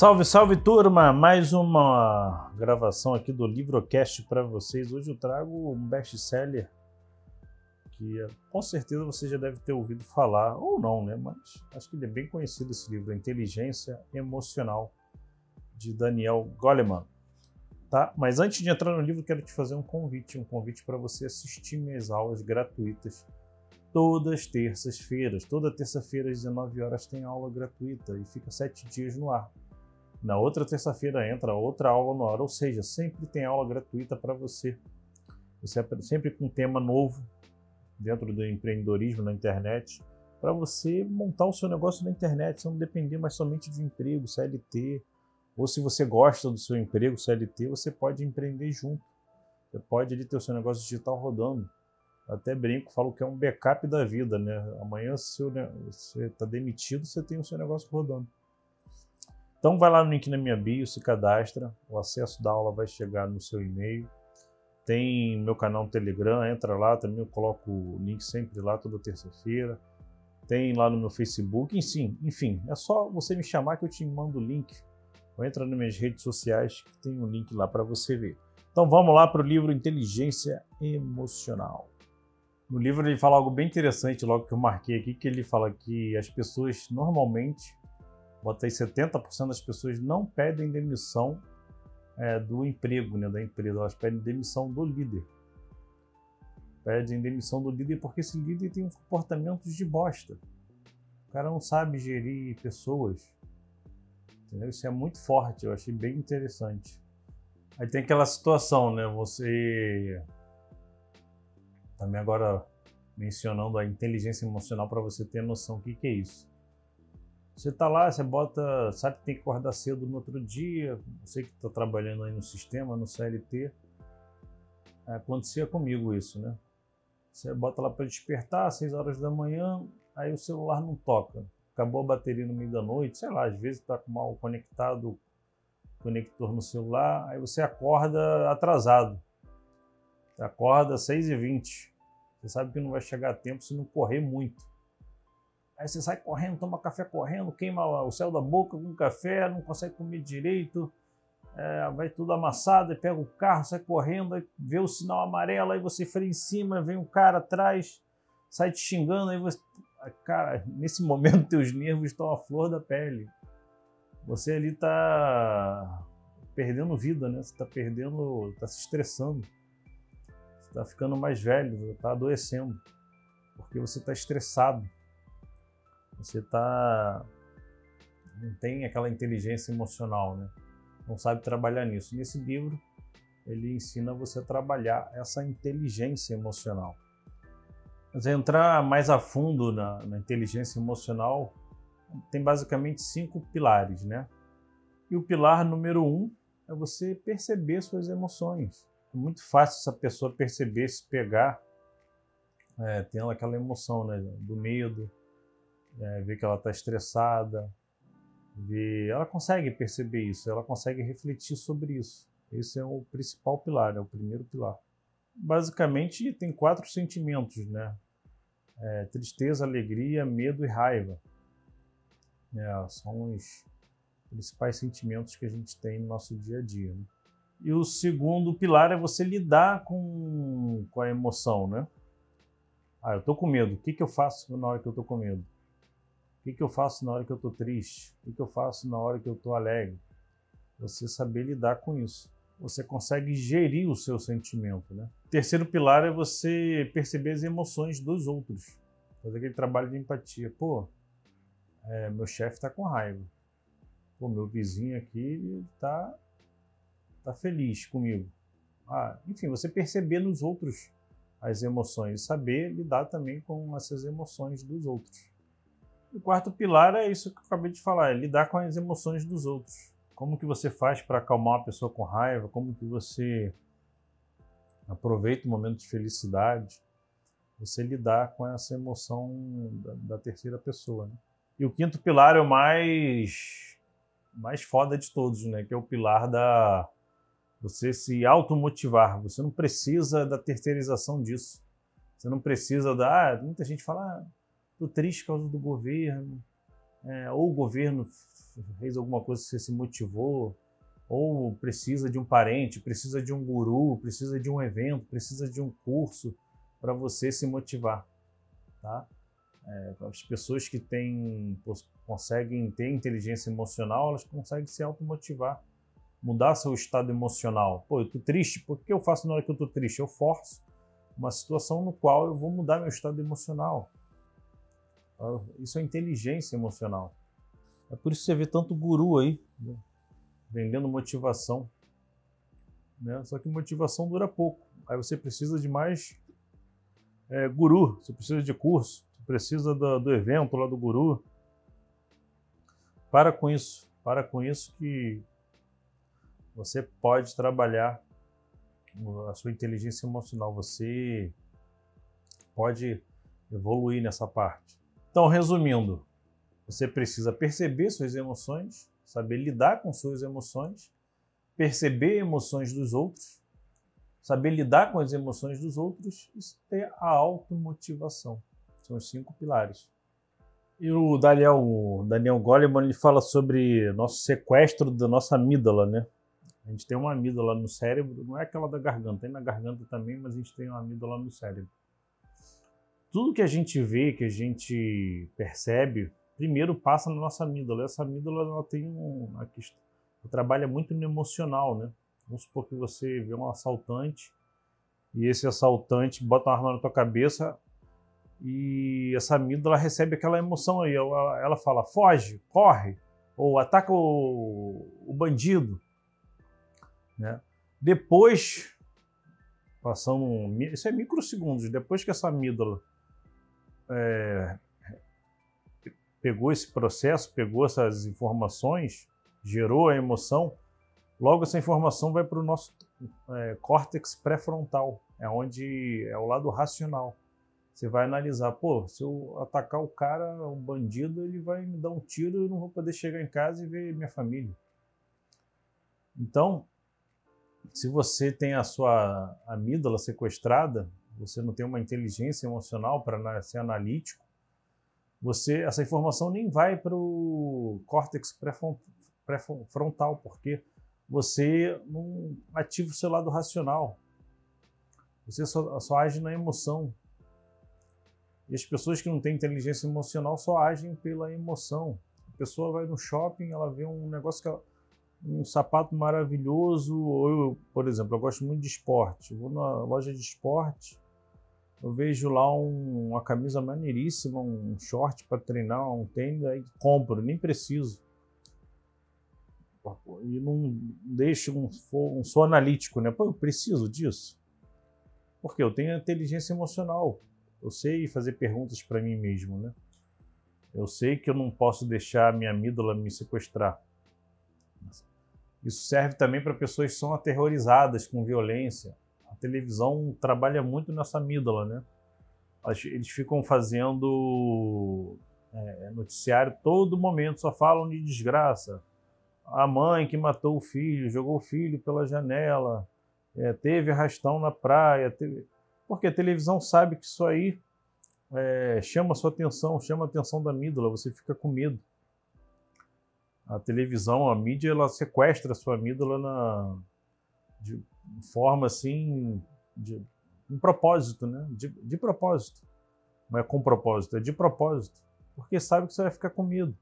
Salve, salve turma! Mais uma gravação aqui do Livrocast para vocês. Hoje eu trago um best-seller que com certeza você já deve ter ouvido falar, ou não, né? Mas acho que ele é bem conhecido esse livro, Inteligência Emocional, de Daniel Goleman. Tá? Mas antes de entrar no livro, quero te fazer um convite, um convite para você assistir minhas aulas gratuitas todas terças-feiras. Toda terça-feira às 19 horas tem aula gratuita e fica sete dias no ar. Na outra terça-feira entra outra aula no ar, ou seja, sempre tem aula gratuita para você. Você sempre com um tema novo dentro do empreendedorismo na internet, para você montar o seu negócio na internet, você não depender mais somente de emprego, CLT, ou se você gosta do seu emprego CLT, você pode empreender junto. Você pode ali ter o seu negócio digital rodando. Até brinco, falo que é um backup da vida, né? Amanhã, se você está demitido, você tem o seu negócio rodando. Então vai lá no link na minha bio, se cadastra, o acesso da aula vai chegar no seu e-mail. Tem meu canal no Telegram, entra lá, também eu coloco o link sempre lá toda terça-feira. Tem lá no meu Facebook, enfim, enfim, é só você me chamar que eu te mando o link. Ou entra nas minhas redes sociais que tem um link lá para você ver. Então vamos lá para o livro Inteligência Emocional. No livro ele fala algo bem interessante, logo que eu marquei aqui, que ele fala que as pessoas normalmente bota aí 70% das pessoas não pedem demissão é, do emprego, né, da empresa, elas pedem demissão do líder. Pedem demissão do líder porque esse líder tem um comportamento de bosta. O cara não sabe gerir pessoas. Entendeu? Isso é muito forte, eu achei bem interessante. Aí tem aquela situação, né? Você também agora mencionando a inteligência emocional para você ter noção do que, que é isso. Você tá lá, você bota, sabe que tem que acordar cedo no outro dia, você que está trabalhando aí no sistema, no CLT, é, acontecia comigo isso, né? Você bota lá para despertar às 6 horas da manhã, aí o celular não toca. Acabou a bateria no meio da noite, sei lá, às vezes com mal conectado conector no celular, aí você acorda atrasado. Você acorda às 6h20. Você sabe que não vai chegar a tempo se não correr muito. Aí você sai correndo, toma café correndo, queima o céu da boca com café, não consegue comer direito, é, vai tudo amassado, pega o carro, sai correndo, aí vê o sinal amarelo, aí você freia em cima, vem um cara atrás, sai te xingando, aí você. Cara, nesse momento teus nervos estão à flor da pele. Você ali tá perdendo vida, né? Você tá perdendo, tá se estressando. Você tá ficando mais velho, tá adoecendo. Porque você tá estressado. Você tá não tem aquela inteligência emocional, né? Não sabe trabalhar nisso. Nesse livro, ele ensina você a trabalhar essa inteligência emocional. Mas entrar mais a fundo na, na inteligência emocional, tem basicamente cinco pilares, né? E o pilar número um é você perceber suas emoções. É muito fácil essa pessoa perceber, se pegar, é, tendo aquela emoção, né? Do medo, é, ver que ela está estressada, ver... ela consegue perceber isso, ela consegue refletir sobre isso. Esse é o principal pilar, é o primeiro pilar. Basicamente tem quatro sentimentos, né? É, tristeza, alegria, medo e raiva. É, são os principais sentimentos que a gente tem no nosso dia a dia. Né? E o segundo pilar é você lidar com, com a emoção, né? Ah, eu tô com medo. O que, que eu faço na hora que eu tô com medo? O que, que eu faço na hora que eu estou triste? O que, que eu faço na hora que eu estou alegre? Você saber lidar com isso. Você consegue gerir o seu sentimento. Né? Terceiro pilar é você perceber as emoções dos outros. Fazer aquele trabalho de empatia. Pô, é, meu chefe está com raiva. Pô, meu vizinho aqui está tá feliz comigo. Ah, enfim, você perceber nos outros as emoções saber lidar também com essas emoções dos outros. O quarto pilar é isso que eu acabei de falar, é lidar com as emoções dos outros. Como que você faz para acalmar uma pessoa com raiva? Como que você aproveita o momento de felicidade? Você lidar com essa emoção da, da terceira pessoa. Né? E o quinto pilar é o mais mais foda de todos, né? Que é o pilar da você se automotivar. Você não precisa da terceirização disso. Você não precisa da. Ah, muita gente fala, ah, Estou triste por causa do governo, é, ou o governo fez alguma coisa que você se motivou, ou precisa de um parente, precisa de um guru, precisa de um evento, precisa de um curso para você se motivar, tá? É, as pessoas que têm, conseguem ter inteligência emocional, elas conseguem se automotivar, mudar seu estado emocional. Pô, eu tô triste, por que eu faço na hora que eu tô triste? Eu forço uma situação no qual eu vou mudar meu estado emocional. Ah, isso é inteligência emocional. É por isso que você vê tanto guru aí, né? vendendo motivação. Né? Só que motivação dura pouco. Aí você precisa de mais é, guru, você precisa de curso, você precisa do, do evento lá do guru. Para com isso, para com isso que você pode trabalhar a sua inteligência emocional, você pode evoluir nessa parte. Então, resumindo, você precisa perceber suas emoções, saber lidar com suas emoções, perceber emoções dos outros, saber lidar com as emoções dos outros e ter a automotivação. São os cinco pilares. E o Daniel, o Daniel Goleman ele fala sobre nosso sequestro da nossa amígdala, né? A gente tem uma amígdala no cérebro, não é aquela da garganta, tem na garganta também, mas a gente tem uma amígdala no cérebro. Tudo que a gente vê, que a gente percebe, primeiro passa na nossa amígdala. Essa amígdala ela tem um, ela trabalha muito no emocional, né? Vamos supor que você vê um assaltante e esse assaltante bota uma arma na tua cabeça e essa amígdala recebe aquela emoção aí. Ela, ela fala, foge, corre, ou ataca o, o bandido. Né? Depois, passando, isso é microsegundos, depois que essa amígdala é, pegou esse processo, pegou essas informações, gerou a emoção, logo essa informação vai para o nosso é, córtex pré-frontal, é onde é o lado racional. Você vai analisar, pô, se eu atacar o cara, o bandido, ele vai me dar um tiro eu não vou poder chegar em casa e ver minha família. Então, se você tem a sua amígdala sequestrada, você não tem uma inteligência emocional para ser analítico, você essa informação nem vai para o córtex pré-frontal, porque você não ativa o seu lado racional. Você só, só age na emoção. E as pessoas que não têm inteligência emocional só agem pela emoção. A pessoa vai no shopping, ela vê um negócio que ela, um sapato maravilhoso, ou eu, por exemplo, eu gosto muito de esporte. Eu vou na loja de esporte, eu vejo lá um, uma camisa maneiríssima, um short para treinar, um tênis, aí compro, nem preciso. E não deixo um, um sou analítico, né? Pô, eu preciso disso. Porque eu tenho inteligência emocional. Eu sei fazer perguntas para mim mesmo, né? Eu sei que eu não posso deixar a minha amígdala me sequestrar. Isso serve também para pessoas que são aterrorizadas com violência, televisão trabalha muito nessa amígdala, né? Eles ficam fazendo é, noticiário todo momento, só falam de desgraça. A mãe que matou o filho, jogou o filho pela janela, é, teve arrastão na praia. Teve... Porque a televisão sabe que isso aí é, chama a sua atenção, chama a atenção da amígdala, você fica com medo. A televisão, a mídia, ela sequestra a sua amígdala na, de, forma assim, de um propósito, né? De, de propósito. Não é com propósito, é de propósito. Porque sabe que você vai ficar com medo.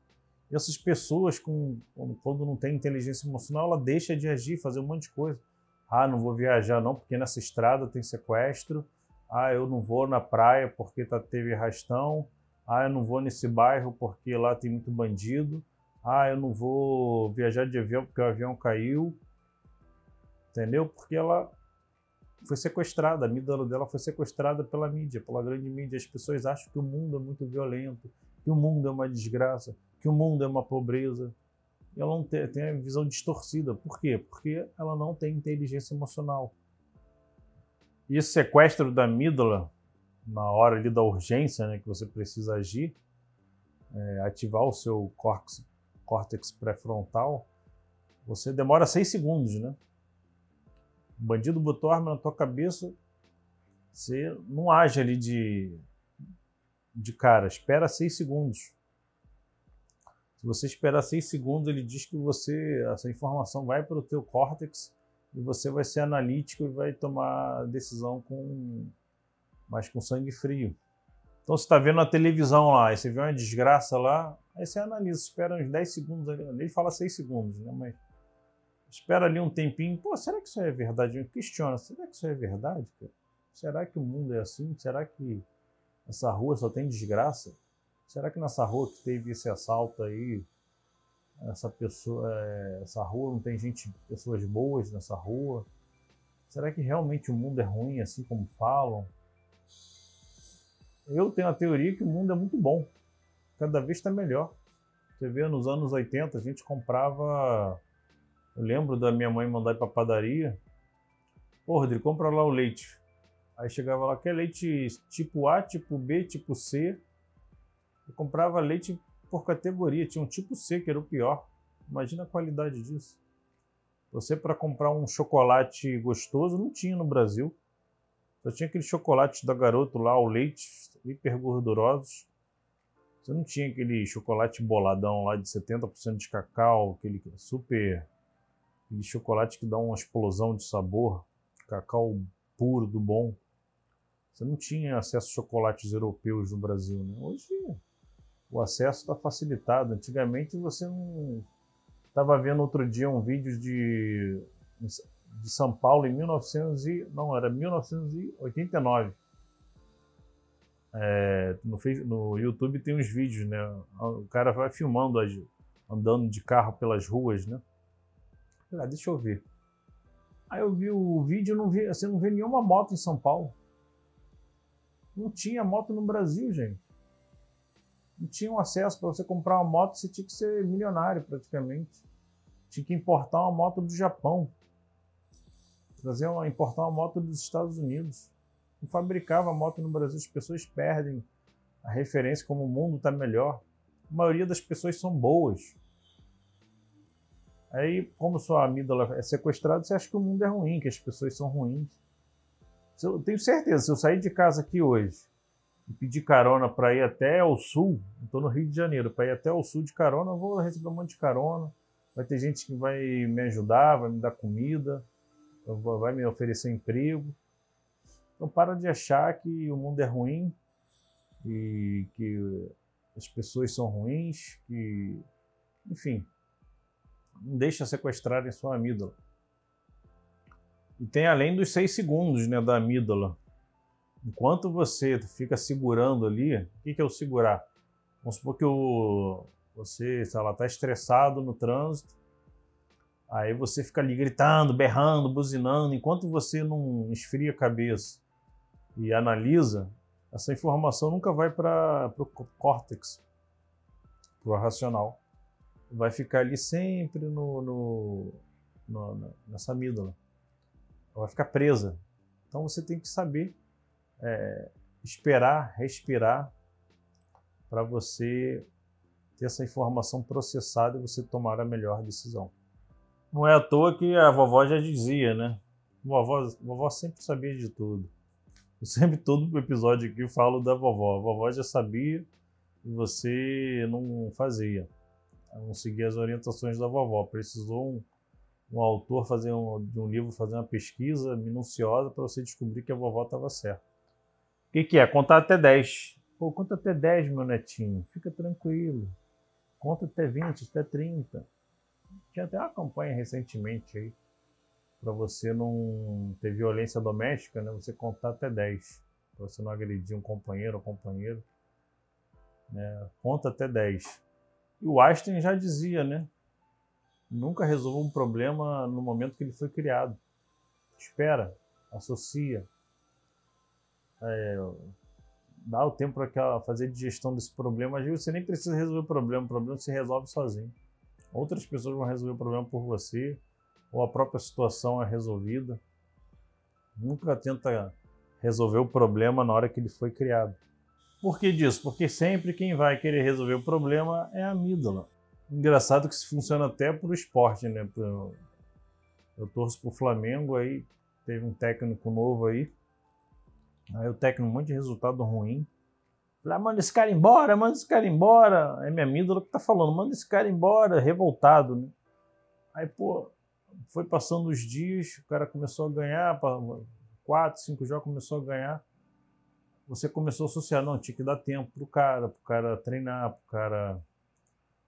E essas pessoas, com, quando não tem inteligência emocional, ela deixa de agir, fazer um monte de coisa. Ah, não vou viajar não, porque nessa estrada tem sequestro. Ah, eu não vou na praia porque tá, teve arrastão. Ah, eu não vou nesse bairro porque lá tem muito bandido. Ah, eu não vou viajar de avião porque o avião caiu entendeu? Porque ela foi sequestrada, a amígdala dela foi sequestrada pela mídia, pela grande mídia. As pessoas acham que o mundo é muito violento, que o mundo é uma desgraça, que o mundo é uma pobreza. Ela não tem, tem a visão distorcida. Por quê? Porque ela não tem inteligência emocional. E esse sequestro da amígdala, na hora ali da urgência, né, que você precisa agir, é, ativar o seu córtex, córtex pré-frontal, você demora seis segundos, né? O bandido botou a arma na tua cabeça, você não age ali de, de cara, espera seis segundos. Se você esperar seis segundos, ele diz que você essa informação vai para o teu córtex e você vai ser analítico e vai tomar decisão com mais com sangue frio. Então você está vendo na televisão lá, aí você vê uma desgraça lá, aí você analisa, espera uns 10 segundos ele fala 6 segundos, né? Mas espera ali um tempinho, pô, será que isso é verdade? Questiona, será que isso é verdade, cara? Será que o mundo é assim? Será que essa rua só tem desgraça? Será que nessa rua que teve esse assalto aí, essa pessoa, é, essa rua não tem gente, pessoas boas nessa rua? Será que realmente o mundo é ruim assim como falam? Eu tenho a teoria que o mundo é muito bom. Cada vez está melhor. Você vê, nos anos 80 a gente comprava. Eu lembro da minha mãe mandar para padaria. Ô, Rodrigo, compra lá o leite. Aí chegava lá, quer leite tipo A, tipo B, tipo C. Eu comprava leite por categoria, tinha um tipo C que era o pior. Imagina a qualidade disso. Você para comprar um chocolate gostoso não tinha no Brasil. Só tinha aquele chocolate da garoto lá, o leite, hiper gordurosos. Você não tinha aquele chocolate boladão lá de 70% de cacau, aquele super. Aquele chocolate que dá uma explosão de sabor, cacau puro do bom. Você não tinha acesso a chocolates europeus no Brasil, né? Hoje o acesso está facilitado. Antigamente você não. Estava vendo outro dia um vídeo de, de São Paulo em 1900 e, não era 1989. É, no, no YouTube tem uns vídeos, né? O cara vai filmando andando de carro pelas ruas, né? Ah, deixa eu ver. Aí eu vi o vídeo, não vi, você não vê nenhuma moto em São Paulo. Não tinha moto no Brasil, gente. Não tinha um acesso para você comprar uma moto, você tinha que ser milionário praticamente. Tinha que importar uma moto do Japão. Trazer uma, importar uma moto dos Estados Unidos. Não fabricava moto no Brasil, as pessoas perdem a referência como o mundo está melhor. A maioria das pessoas são boas. Aí, como sua amígdala é sequestrada, você acha que o mundo é ruim, que as pessoas são ruins. Eu tenho certeza, se eu sair de casa aqui hoje e pedir carona para ir até o sul, estou no Rio de Janeiro, para ir até o sul de carona, eu vou receber um monte de carona. Vai ter gente que vai me ajudar, vai me dar comida, vai me oferecer emprego. Então para de achar que o mundo é ruim e que as pessoas são ruins, que enfim, não deixa sequestrarem sua amígdala. E tem além dos seis segundos né, da amígdala. Enquanto você fica segurando ali, o que, que é o segurar? Vamos supor que o, você está estressado no trânsito, aí você fica ali gritando, berrando, buzinando, enquanto você não esfria a cabeça e analisa, essa informação nunca vai para o córtex, para o racional. Vai ficar ali sempre no, no, no nessa amígdala ela vai ficar presa. Então você tem que saber é, esperar, respirar, para você ter essa informação processada e você tomar a melhor decisão. Não é à toa que a vovó já dizia, né? Vovó, vovó sempre sabia de tudo. Eu sempre, todo episódio aqui, falo da vovó. A vovó já sabia e você não fazia. Não seguia as orientações da vovó. Precisou um, um autor fazer um, de um livro fazer uma pesquisa minuciosa para você descobrir que a vovó estava certa. O que, que é? Contar até 10. Pô, conta até 10, meu netinho. Fica tranquilo. Conta até 20, até 30. Tinha até uma campanha recentemente aí para você não ter violência doméstica, né? Você contar até 10. Para você não agredir um companheiro ou companheiro. Né? Conta até 10. E o Einstein já dizia, né? Nunca resolva um problema no momento que ele foi criado. Espera, associa, é, dá o tempo para fazer digestão desse problema. Às vezes você nem precisa resolver o problema, o problema se resolve sozinho. Outras pessoas vão resolver o problema por você, ou a própria situação é resolvida. Nunca tenta resolver o problema na hora que ele foi criado. Por que disso? Porque sempre quem vai querer resolver o problema é a amígdala. Engraçado que isso funciona até pro esporte, né? Eu torço pro Flamengo, aí teve um técnico novo aí. Aí o técnico, um monte de resultado ruim. Falei, ah, manda esse cara embora, manda esse cara embora. É minha amígdala que tá falando, manda esse cara embora, revoltado, né? Aí, pô, foi passando os dias, o cara começou a ganhar, quatro, cinco jogos começou a ganhar. Você começou a associar, não, tinha que dar tempo pro cara, pro cara treinar, pro cara.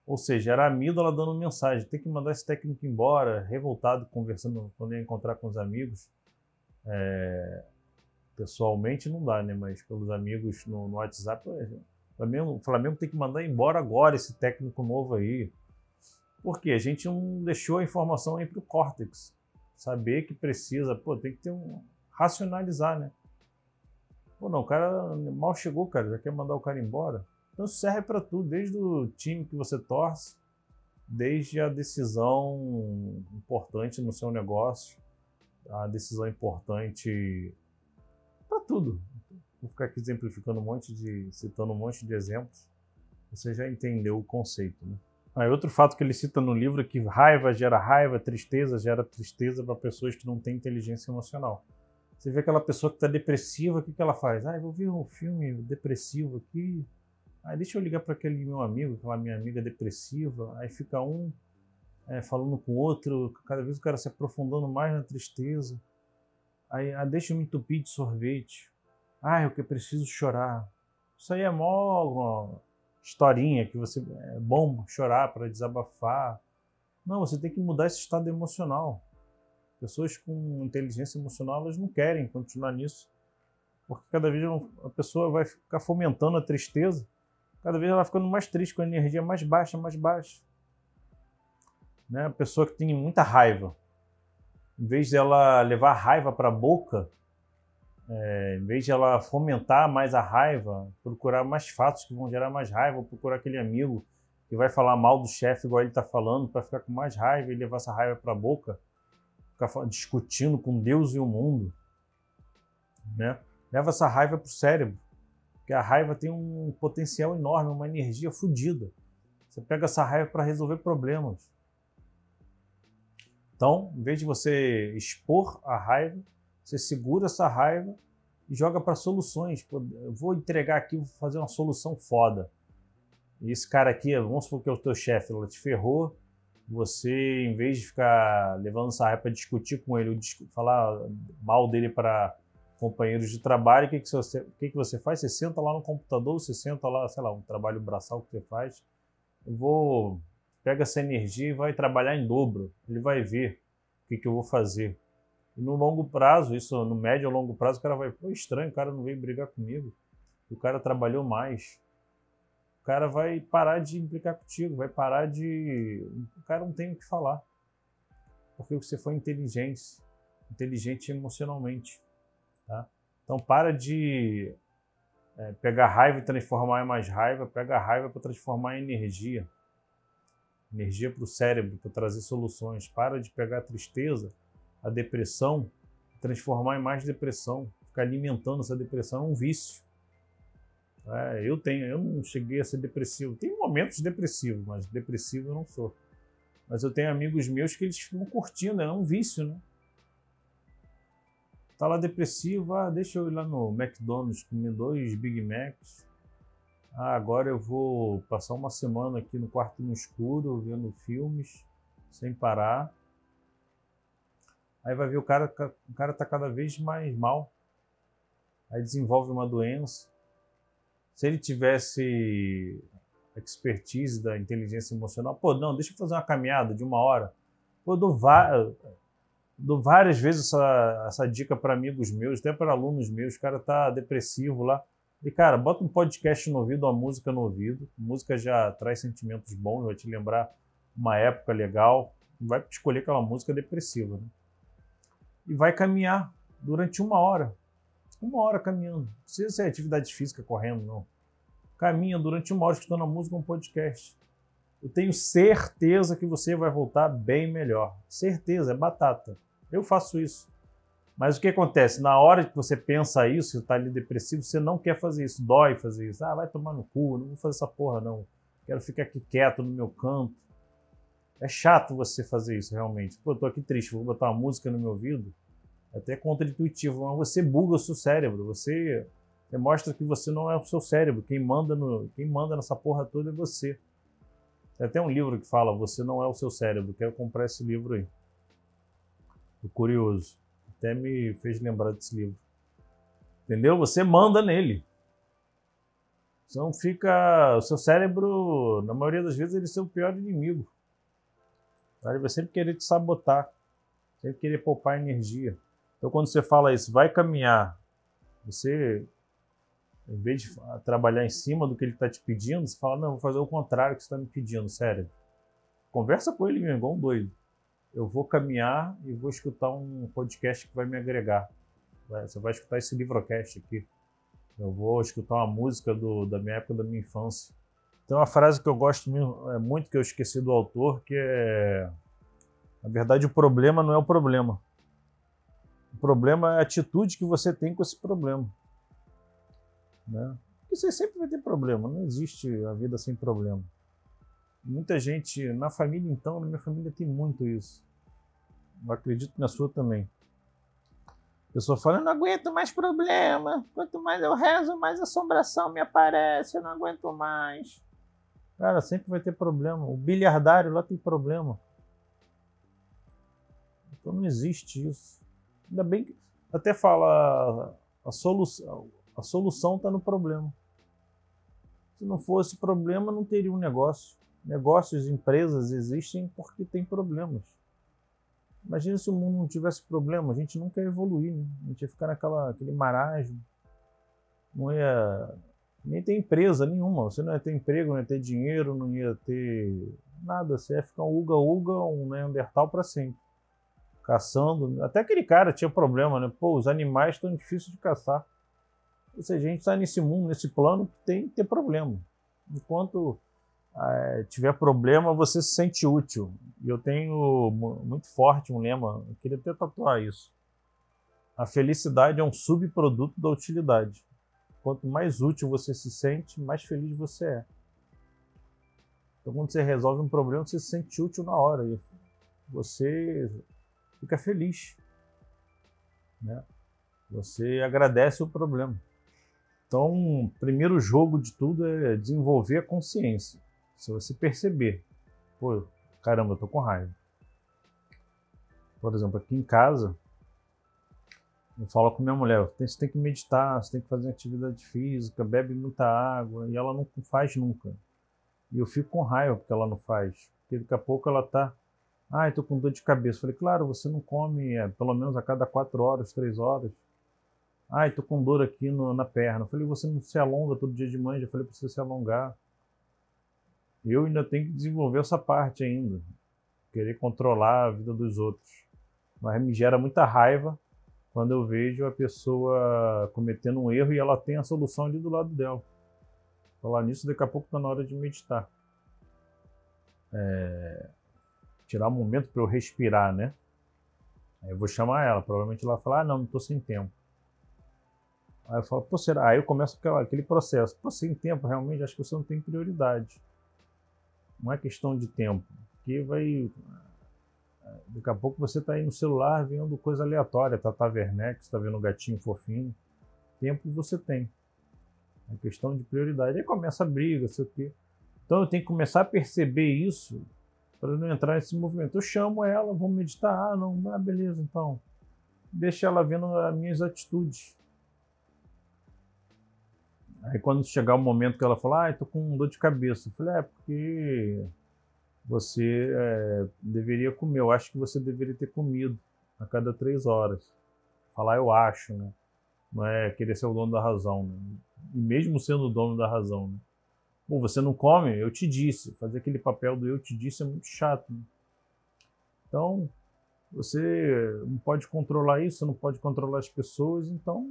Ou seja, era a amígdala dando mensagem, tem que mandar esse técnico embora, revoltado, conversando quando ia encontrar com os amigos. É, pessoalmente não dá, né? Mas pelos amigos no, no WhatsApp, Flamengo, o Flamengo tem que mandar embora agora esse técnico novo aí. Porque a gente não deixou a informação aí para o córtex. Saber que precisa, pô, tem que ter um. racionalizar, né? Pô, não, o cara mal chegou, cara, já quer mandar o cara embora. Então isso serve para tudo, desde o time que você torce, desde a decisão importante no seu negócio, a decisão importante para tudo. Vou ficar aqui exemplificando um monte de, citando um monte de exemplos. Você já entendeu o conceito, né? Aí outro fato que ele cita no livro é que raiva gera raiva, tristeza gera tristeza para pessoas que não têm inteligência emocional. Você vê aquela pessoa que está depressiva, o que, que ela faz? Ah, eu vou ver um filme depressivo aqui. Ah, deixa eu ligar para aquele meu amigo, aquela minha amiga depressiva. Aí fica um é, falando com o outro, cada vez o cara se aprofundando mais na tristeza. Aí, ah, deixa eu me entupir de sorvete. Ah, eu que preciso chorar. Isso aí é mó historinha que você é bom chorar para desabafar. Não, você tem que mudar esse estado emocional. Pessoas com inteligência emocional, elas não querem continuar nisso. Porque cada vez a pessoa vai ficar fomentando a tristeza. Cada vez ela ficando mais triste, com a energia mais baixa, mais baixa. Né? A pessoa que tem muita raiva em vez dela levar a raiva para a boca, é, em vez de ela fomentar mais a raiva, procurar mais fatos que vão gerar mais raiva, procurar aquele amigo que vai falar mal do chefe igual ele está falando, para ficar com mais raiva e levar essa raiva para a boca, ficar discutindo com Deus e o mundo, né? Leva essa raiva para o cérebro, porque a raiva tem um potencial enorme, uma energia fodida. Você pega essa raiva para resolver problemas. Então, em vez de você expor a raiva, você segura essa raiva e joga para soluções. eu vou entregar aqui, vou fazer uma solução foda. E esse cara aqui, vamos supor que é o teu chefe, ela te ferrou. Você, em vez de ficar levando essa raiva para discutir com ele, falar mal dele para companheiros de trabalho, o que, que, você, que, que você faz? Você senta lá no computador, você senta lá, sei lá, um trabalho braçal que você faz. Eu vou pega essa energia e vai trabalhar em dobro. Ele vai ver o que, que eu vou fazer. E no longo prazo, isso no médio ou longo prazo, o cara vai, pô, estranho, o cara não veio brigar comigo. O cara trabalhou mais. O cara vai parar de implicar contigo, vai parar de. O cara não tem o que falar. Porque você foi inteligente, inteligente emocionalmente. Tá? Então para de é, pegar raiva e transformar em mais raiva, pega raiva para transformar em energia energia para o cérebro, para trazer soluções. Para de pegar a tristeza, a depressão, transformar em mais depressão, ficar alimentando essa depressão é um vício. É, eu tenho, eu não cheguei a ser depressivo. Tem momentos depressivos, mas depressivo eu não sou. Mas eu tenho amigos meus que eles ficam curtindo, é um vício, né? Tá lá depressivo, ah, deixa eu ir lá no McDonald's comer dois Big Macs ah, agora eu vou passar uma semana aqui no quarto no escuro, vendo filmes, sem parar. Aí vai ver o cara, o cara tá cada vez mais mal. Aí desenvolve uma doença. Se ele tivesse expertise da inteligência emocional, pô, não, deixa eu fazer uma caminhada de uma hora. Pô, eu dou, dou várias vezes essa, essa dica para amigos meus, até para alunos meus. O cara tá depressivo lá. E, cara, bota um podcast no ouvido, uma música no ouvido. música já traz sentimentos bons, vai te lembrar uma época legal. Vai escolher aquela música depressiva, né? E vai caminhar durante uma hora. Uma hora caminhando. Não precisa ser atividade física correndo, não. Caminha durante uma hora escutando a música um podcast. Eu tenho certeza que você vai voltar bem melhor. Certeza, é batata. Eu faço isso. Mas o que acontece? Na hora que você pensa isso, você está ali depressivo, você não quer fazer isso, dói fazer isso. Ah, vai tomar no cu, não vou fazer essa porra não. Quero ficar aqui quieto no meu canto. É chato você fazer isso realmente. Pô, eu tô aqui triste, vou botar uma música no meu ouvido. Até contra-intuitivo, mas você buga o seu cérebro. Você Demonstra que você não é o seu cérebro. Quem manda, no, quem manda nessa porra toda é você. Tem até um livro que fala: Você não é o seu cérebro. Quero comprar esse livro aí. Tô curioso. Até me fez lembrar desse livro. Entendeu? Você manda nele. Então fica. O seu cérebro, na maioria das vezes, ele é seu pior inimigo. Ele vai sempre querer te sabotar, sempre querer poupar energia. Então quando você fala isso, vai caminhar, você, em vez de trabalhar em cima do que ele está te pedindo, você fala, não, vou fazer o contrário que você está me pedindo, sério. Conversa com ele mesmo, igual um doido. Eu vou caminhar e vou escutar um podcast que vai me agregar. Você vai escutar esse livrocast aqui. Eu vou escutar uma música do, da minha época, da minha infância. Tem uma frase que eu gosto é, muito, que eu esqueci do autor, que é... Na verdade, o problema não é o problema. O problema é a atitude que você tem com esse problema. Né? Porque você sempre vai ter problema, não existe a vida sem problema. Muita gente, na família então, na minha família tem muito isso. Eu acredito na sua também. A pessoa fala, eu não aguento mais problema. Quanto mais eu rezo, mais assombração me aparece. Eu não aguento mais. Cara, sempre vai ter problema. O bilhardário lá tem problema. Então não existe isso. Ainda bem que até fala a solução, a solução está no problema. Se não fosse problema, não teria um negócio. Negócios, empresas existem porque tem problemas. Imagina se o mundo não tivesse problema, a gente nunca ia evoluir, né? a gente ia ficar naquela aquele marasmo, não ia nem ter empresa nenhuma, você não ia ter emprego, não ia ter dinheiro, não ia ter nada, você ia ficar um uga-uga, um Neandertal para sempre, caçando. Até aquele cara tinha problema, né? Pô, os animais estão difíceis de caçar. Ou seja, a gente está nesse mundo, nesse plano, tem que ter problema. Enquanto é, tiver problema, você se sente útil. E eu tenho muito forte um lema, eu queria até tatuar isso. A felicidade é um subproduto da utilidade. Quanto mais útil você se sente, mais feliz você é. Então, quando você resolve um problema, você se sente útil na hora. Você fica feliz. Né? Você agradece o problema. Então, o primeiro jogo de tudo é desenvolver a consciência. Se você perceber, pô, caramba, eu tô com raiva. Por exemplo, aqui em casa, eu falo com minha mulher, você tem que meditar, você tem que fazer atividade física, bebe muita água, e ela não faz nunca. E eu fico com raiva porque ela não faz. Porque daqui a pouco ela tá, ah, tô com dor de cabeça. Falei, claro, você não come é, pelo menos a cada quatro horas, três horas. Ah, tô com dor aqui no, na perna. Falei, você não se alonga todo dia de manhã. Eu falei, precisa se alongar eu ainda tenho que desenvolver essa parte ainda. Querer controlar a vida dos outros. Mas me gera muita raiva quando eu vejo a pessoa cometendo um erro e ela tem a solução ali do lado dela. Falar nisso, daqui a pouco está na hora de meditar. É... Tirar um momento para eu respirar, né? Aí eu vou chamar ela, provavelmente ela vai falar, ah, não, não estou sem tempo. Aí eu falo, pô, será? Aí eu começo aquele processo. Pô, sem tempo, realmente, acho que você não tem prioridade. Não é questão de tempo. Porque vai. Daqui a pouco você está aí no celular vendo coisa aleatória, tá Werneck, está vendo um gatinho fofinho. Tempo você tem. É questão de prioridade. Aí começa a briga, sei o quê. Então eu tenho que começar a perceber isso para não entrar nesse movimento. Eu chamo ela, vamos meditar. Ah, não, ah, beleza, então. Deixa ela vendo as minhas atitudes. Aí quando chegar o momento que ela falar, ah, tô com dor de cabeça, eu falei, é porque você é, deveria comer, eu acho que você deveria ter comido a cada três horas. Falar eu acho, né? Não é querer ser o dono da razão, né? E mesmo sendo o dono da razão, né? Você não come? Eu te disse. Fazer aquele papel do eu te disse é muito chato. Né? Então, você não pode controlar isso, não pode controlar as pessoas, então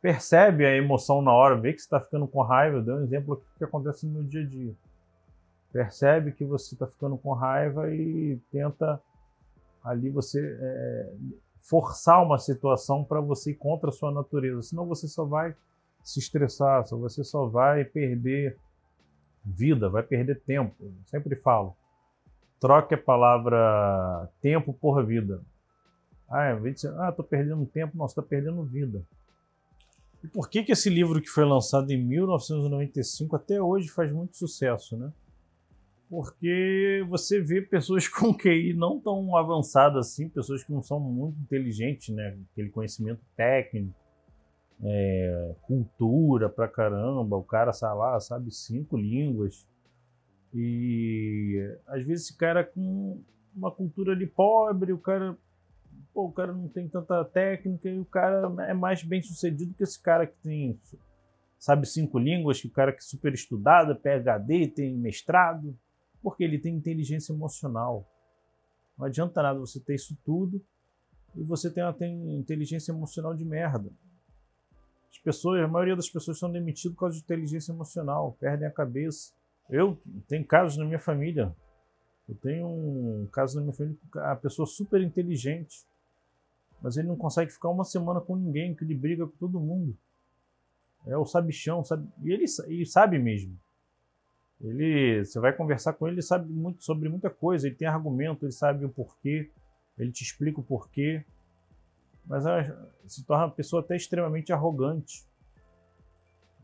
percebe a emoção na hora, vê que você está ficando com raiva. Deu um exemplo que acontece no dia a dia. Percebe que você está ficando com raiva e tenta ali você é, forçar uma situação para você ir contra a sua natureza. Senão você só vai se estressar, só você só vai perder vida, vai perder tempo. Eu sempre falo. Troque a palavra tempo por vida. Ah, em ah, tô perdendo tempo, você está perdendo vida. E por que, que esse livro que foi lançado em 1995 até hoje faz muito sucesso, né? Porque você vê pessoas com QI não tão avançado assim, pessoas que não são muito inteligentes, né? Aquele conhecimento técnico, é, cultura pra caramba, o cara, sei lá, sabe cinco línguas. E às vezes esse cara com uma cultura ali pobre, o cara, pô, o cara não tem tanta técnica e o cara é mais bem sucedido que esse cara que tem, sabe cinco línguas, que o cara que é super estudado, PhD, tem mestrado, porque ele tem inteligência emocional. Não adianta nada você ter isso tudo e você tem, tem inteligência emocional de merda. As pessoas, a maioria das pessoas são demitidas por causa de inteligência emocional, perdem a cabeça. Eu tenho casos na minha família. Eu tenho um caso na minha família a pessoa super inteligente, mas ele não consegue ficar uma semana com ninguém, que ele briga com todo mundo. É o sabichão, sabe? E ele e sabe mesmo. Ele, você vai conversar com ele, ele sabe muito sobre muita coisa, ele tem argumento, ele sabe o porquê, ele te explica o porquê mas ela se torna uma pessoa até extremamente arrogante,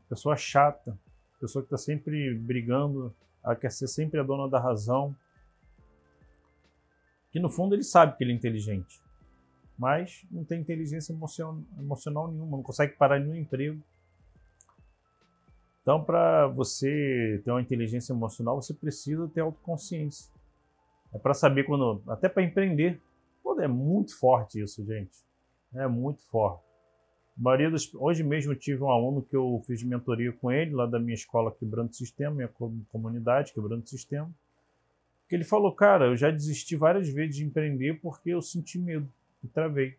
pessoa chata, pessoa que está sempre brigando, ela quer ser sempre a dona da razão. Que no fundo ele sabe que ele é inteligente, mas não tem inteligência emocional nenhuma, não consegue parar nenhum emprego. Então, para você ter uma inteligência emocional, você precisa ter autoconsciência. É para saber quando. Até para empreender. Pô, é muito forte isso, gente é muito forte. maioria dos, hoje mesmo tive um aluno que eu fiz mentoria com ele, lá da minha escola Quebrando Sistema, minha comunidade Quebrando Sistema, que ele falou, cara, eu já desisti várias vezes de empreender porque eu senti medo e travei.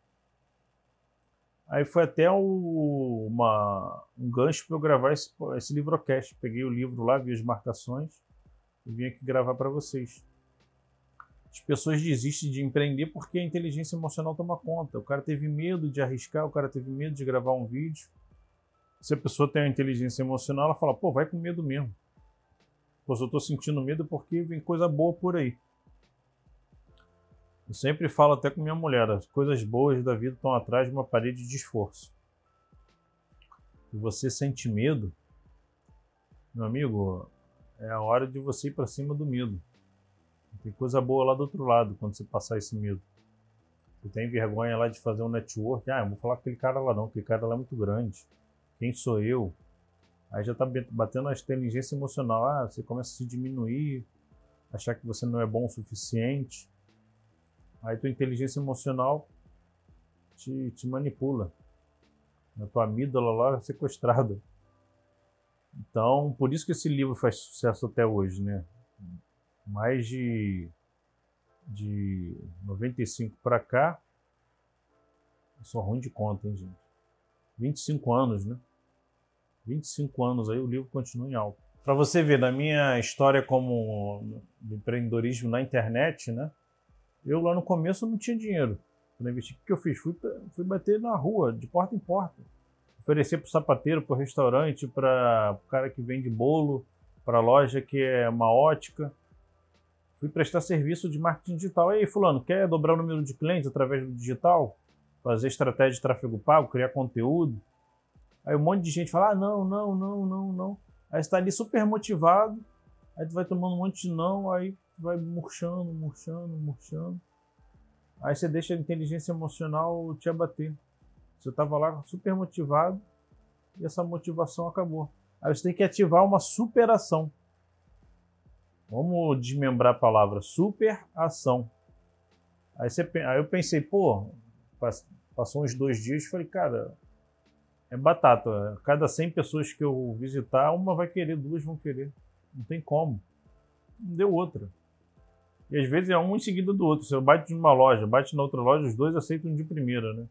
Aí foi até o, uma, um gancho para eu gravar esse, esse livrocast. Peguei o livro lá, vi as marcações e vim aqui gravar para vocês. As pessoas desistem de empreender porque a inteligência emocional toma conta. O cara teve medo de arriscar, o cara teve medo de gravar um vídeo. Se a pessoa tem a inteligência emocional, ela fala, pô, vai com medo mesmo. Pô, eu tô sentindo medo é porque vem coisa boa por aí. Eu sempre falo até com minha mulher, as coisas boas da vida estão atrás de uma parede de esforço. Se você sente medo, meu amigo, é a hora de você ir para cima do medo. Tem coisa boa lá do outro lado quando você passar esse medo. Você tem vergonha lá de fazer um network. Ah, eu vou falar com aquele cara lá não, aquele cara lá é muito grande. Quem sou eu? Aí já tá batendo a inteligência emocional. Ah, você começa a se diminuir, achar que você não é bom o suficiente. Aí tua inteligência emocional te, te manipula. A tua amígdala lá é sequestrada. Então, por isso que esse livro faz sucesso até hoje, né? Mais de, de 95 para cá. Eu sou ruim de conta, hein, gente? 25 anos, né? 25 anos aí, o livro continua em alta. Para você ver, na minha história como empreendedorismo na internet, né? Eu lá no começo não tinha dinheiro para investir. O que eu fiz? Fui, fui bater na rua, de porta em porta. Oferecer para o sapateiro, para o restaurante, para o cara que vende bolo, para a loja que é uma ótica fui prestar serviço de marketing digital. E aí, fulano, quer dobrar o número de clientes através do digital? Fazer estratégia de tráfego pago, criar conteúdo? Aí um monte de gente fala, ah, não, não, não, não, não. Aí está ali super motivado, aí tu vai tomando um monte de não, aí vai murchando, murchando, murchando. Aí você deixa a inteligência emocional te abater. Você estava lá super motivado e essa motivação acabou. Aí você tem que ativar uma superação. Vamos desmembrar a palavra superação. Aí, você, aí eu pensei, pô, passou uns dois dias e falei, cara, é batata. Cada 100 pessoas que eu visitar, uma vai querer, duas vão querer. Não tem como. Não deu outra. E às vezes é um em seguida do outro. Você bate numa loja, bate na outra loja, os dois aceitam de primeira, né?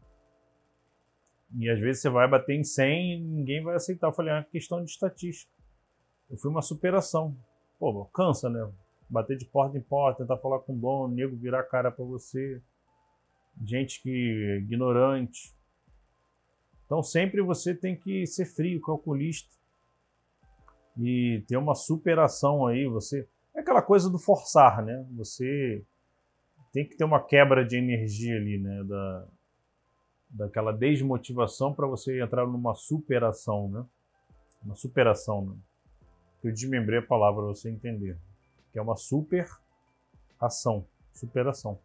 E às vezes você vai bater em 100 e ninguém vai aceitar. Eu falei, é uma questão de estatística. Eu fui uma superação pô, cansa, né? Bater de porta em porta, tentar falar com o dono, nego virar a cara para você. Gente que ignorante. Então sempre você tem que ser frio, calculista. E ter uma superação aí, você é aquela coisa do forçar, né? Você tem que ter uma quebra de energia ali, né, da daquela desmotivação para você entrar numa superação, né? Uma superação, né? Eu desmembrei a palavra para você entender. Que é uma super ação, superação.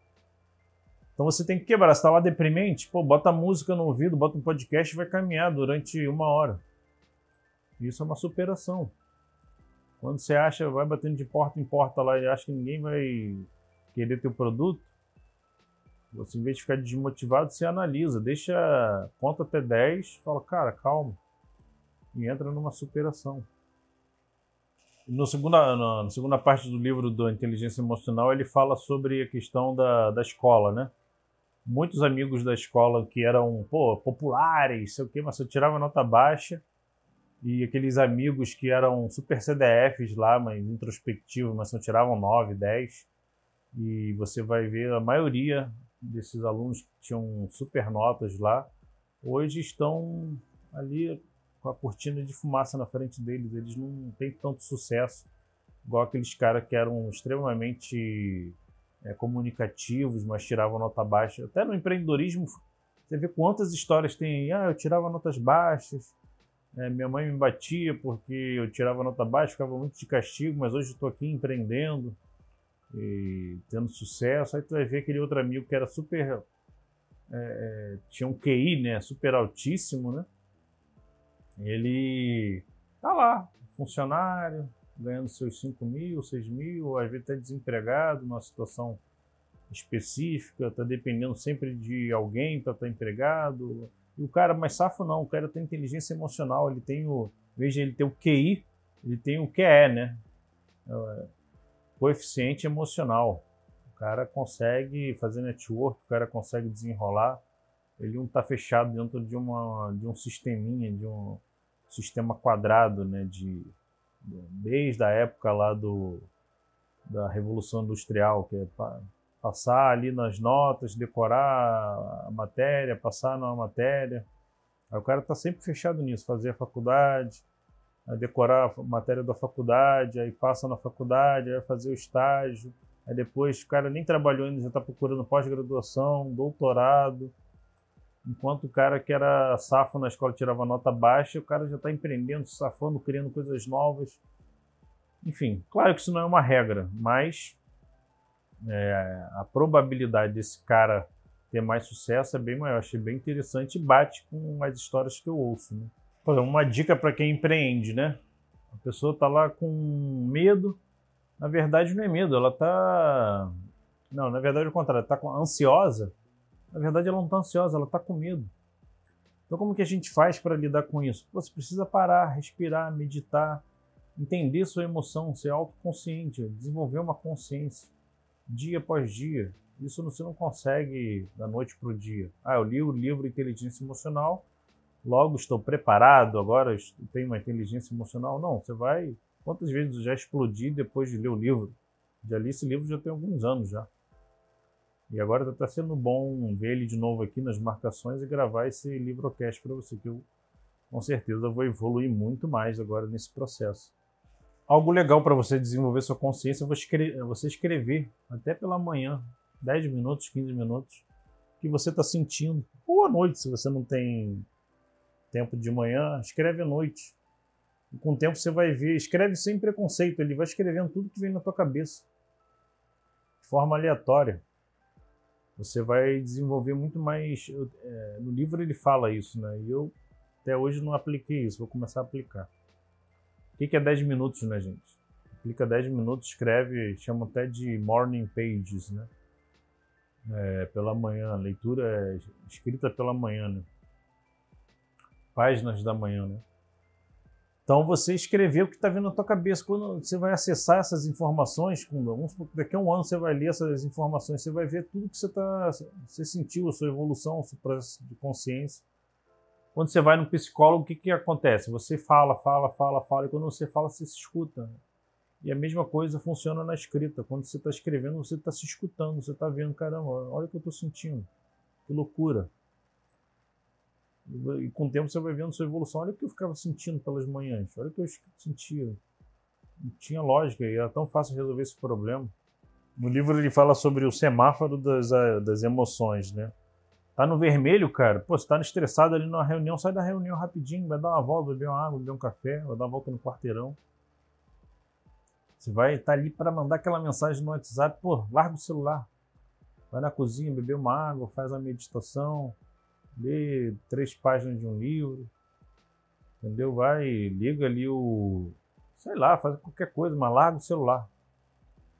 Então você tem que quebrar. Você tá lá deprimente, pô, bota música no ouvido, bota um podcast e vai caminhar durante uma hora. Isso é uma superação. Quando você acha, vai batendo de porta em porta lá e acha que ninguém vai querer teu produto, você, em vez de ficar desmotivado, você analisa, deixa, conta até 10, fala, cara, calma, e entra numa superação. No segunda, na, segunda parte do livro do Inteligência Emocional, ele fala sobre a questão da, da escola, né? Muitos amigos da escola que eram, pô, populares, sei o quê, mas eu tirava nota baixa, e aqueles amigos que eram super CDFs lá, mas introspectivos, mas não tiravam 9, 10, e você vai ver a maioria desses alunos que tinham super notas lá, hoje estão ali com a cortina de fumaça na frente deles. Eles não têm tanto sucesso igual aqueles caras que eram extremamente é, comunicativos, mas tiravam nota baixa. Até no empreendedorismo, você vê quantas histórias tem. Ah, eu tirava notas baixas, é, minha mãe me batia porque eu tirava nota baixa, ficava muito de castigo, mas hoje estou aqui empreendendo e tendo sucesso. Aí tu vai ver aquele outro amigo que era super. É, é tinha um QI, né? Super altíssimo, né? Ele tá lá, funcionário, ganhando seus 5 mil, 6 mil, às vezes até desempregado, numa situação específica, tá dependendo sempre de alguém para estar tá empregado. E o cara mais safo não, o cara tem inteligência emocional, ele tem o. Veja, ele tem o QI, ele tem o QE, né? É, coeficiente emocional. O cara consegue fazer network, o cara consegue desenrolar. Ele não está fechado dentro de, uma, de um sisteminha, de um sistema quadrado, né? De, desde a época lá do, da Revolução Industrial, que é passar ali nas notas, decorar a matéria, passar na matéria. Aí o cara está sempre fechado nisso, fazer a faculdade, decorar a matéria da faculdade, aí passa na faculdade, aí vai fazer o estágio, aí depois o cara nem trabalhou ainda, já está procurando pós-graduação, doutorado, enquanto o cara que era safo na escola tirava nota baixa, o cara já está empreendendo, safando, criando coisas novas. Enfim, claro que isso não é uma regra, mas é, a probabilidade desse cara ter mais sucesso é bem maior. Achei bem interessante e bate com as histórias que eu ouço. Né? uma dica para quem empreende, né? A pessoa está lá com medo. Na verdade, não é medo, ela está. Não, na verdade, é o contrário, está ansiosa. Na verdade, ela não está ansiosa, ela está com medo. Então, como que a gente faz para lidar com isso? Você precisa parar, respirar, meditar, entender sua emoção, ser autoconsciente, desenvolver uma consciência dia após dia. Isso você não consegue da noite para o dia. Ah, eu li o livro Inteligência Emocional, logo estou preparado, agora tenho uma inteligência emocional. Não, você vai. Quantas vezes eu já explodi depois de ler o livro? Já li esse livro já tem alguns anos já. E agora está sendo bom ver ele de novo aqui nas marcações e gravar esse livrocast para você, que eu com certeza vou evoluir muito mais agora nesse processo. Algo legal para você desenvolver sua consciência é você escrever até pela manhã, 10 minutos, 15 minutos, o que você está sentindo. Ou à noite, se você não tem tempo de manhã, escreve à noite. E com o tempo você vai ver, escreve sem preconceito, ele vai escrevendo tudo que vem na tua cabeça, de forma aleatória. Você vai desenvolver muito mais. É, no livro ele fala isso, né? E eu até hoje não apliquei isso, vou começar a aplicar. O que é 10 minutos, né, gente? Aplica 10 minutos, escreve, chama até de morning pages, né? É, pela manhã, leitura é escrita pela manhã, né? páginas da manhã, né? Então você escreveu o que está vindo na tua cabeça. Quando você vai acessar essas informações, daqui a um ano você vai ler essas informações, você vai ver tudo que você tá, você sentiu, a sua evolução, o seu processo de consciência. Quando você vai no psicólogo, o que, que acontece? Você fala, fala, fala, fala, e quando você fala, você se escuta. E a mesma coisa funciona na escrita. Quando você está escrevendo, você está se escutando, você está vendo, caramba, olha o que eu estou sentindo. Que loucura. E com o tempo você vai vendo sua evolução. Olha o que eu ficava sentindo pelas manhãs. Olha o que eu sentia. Não tinha lógica e era tão fácil resolver esse problema. No livro ele fala sobre o semáforo das, das emoções, né? Tá no vermelho, cara. Pô, você tá estressado ali numa reunião, sai da reunião rapidinho, vai dar uma volta, beber uma água, beber um café, vai dar uma volta no quarteirão. Você vai estar tá ali para mandar aquela mensagem no WhatsApp, pô, larga o celular. Vai na cozinha, beber uma água, faz a meditação, lê três páginas de um livro. Entendeu? Vai, liga ali o. Sei lá, faz qualquer coisa, mas larga o celular.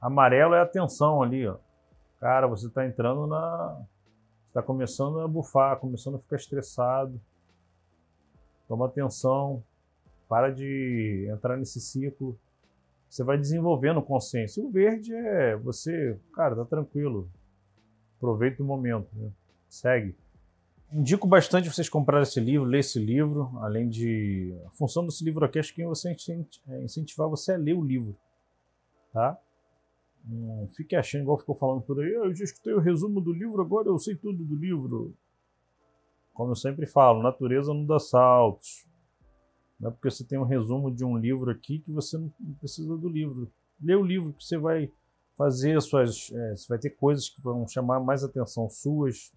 Amarelo é atenção ali, ó. Cara, você está entrando na. Está começando a bufar, começando a ficar estressado. Toma atenção. Para de entrar nesse ciclo. Você vai desenvolvendo consciência. O verde é você, cara, tá tranquilo. Aproveita o momento. Né? Segue. Indico bastante vocês comprarem esse livro, ler esse livro, além de. A função desse livro aqui acho que você é incentivar você a ler o livro. Tá? Não fique achando, igual ficou falando por aí, ah, eu já escutei o resumo do livro, agora eu sei tudo do livro. Como eu sempre falo, natureza não dá saltos. Não é porque você tem um resumo de um livro aqui que você não precisa do livro. Lê o livro que você vai fazer suas. É, você vai ter coisas que vão chamar mais atenção suas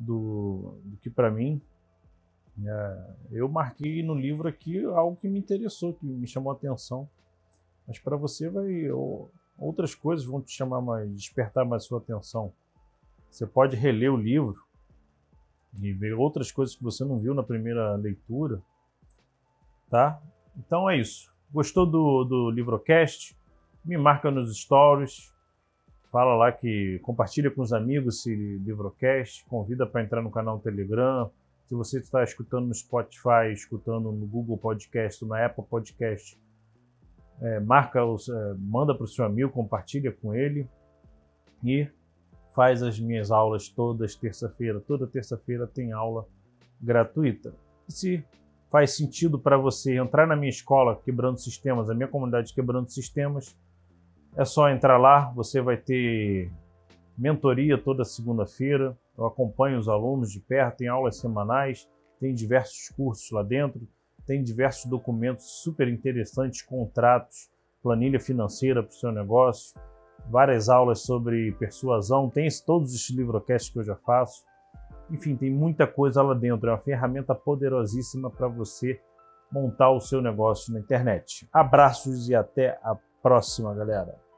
do, do que para mim. É, eu marquei no livro aqui algo que me interessou, que me chamou a atenção. Mas para você vai outras coisas vão te chamar mais, despertar mais sua atenção. Você pode reler o livro e ver outras coisas que você não viu na primeira leitura, tá? Então é isso. Gostou do, do Livrocast? Me marca nos stories, fala lá que compartilha com os amigos esse Livrocast, convida para entrar no canal Telegram. Se você está escutando no Spotify, escutando no Google Podcast, na Apple Podcast, é, marca, os, é, manda para o seu amigo, compartilha com ele e faz as minhas aulas todas terça-feira. Toda terça-feira tem aula gratuita. E se faz sentido para você entrar na minha escola Quebrando Sistemas, a minha comunidade Quebrando Sistemas, é só entrar lá, você vai ter mentoria toda segunda-feira. Eu acompanho os alunos de perto, tem aulas semanais, tem diversos cursos lá dentro tem diversos documentos super interessantes, contratos, planilha financeira para o seu negócio, várias aulas sobre persuasão, tem todos os livrocasts que eu já faço. Enfim, tem muita coisa lá dentro. É uma ferramenta poderosíssima para você montar o seu negócio na internet. Abraços e até a próxima, galera.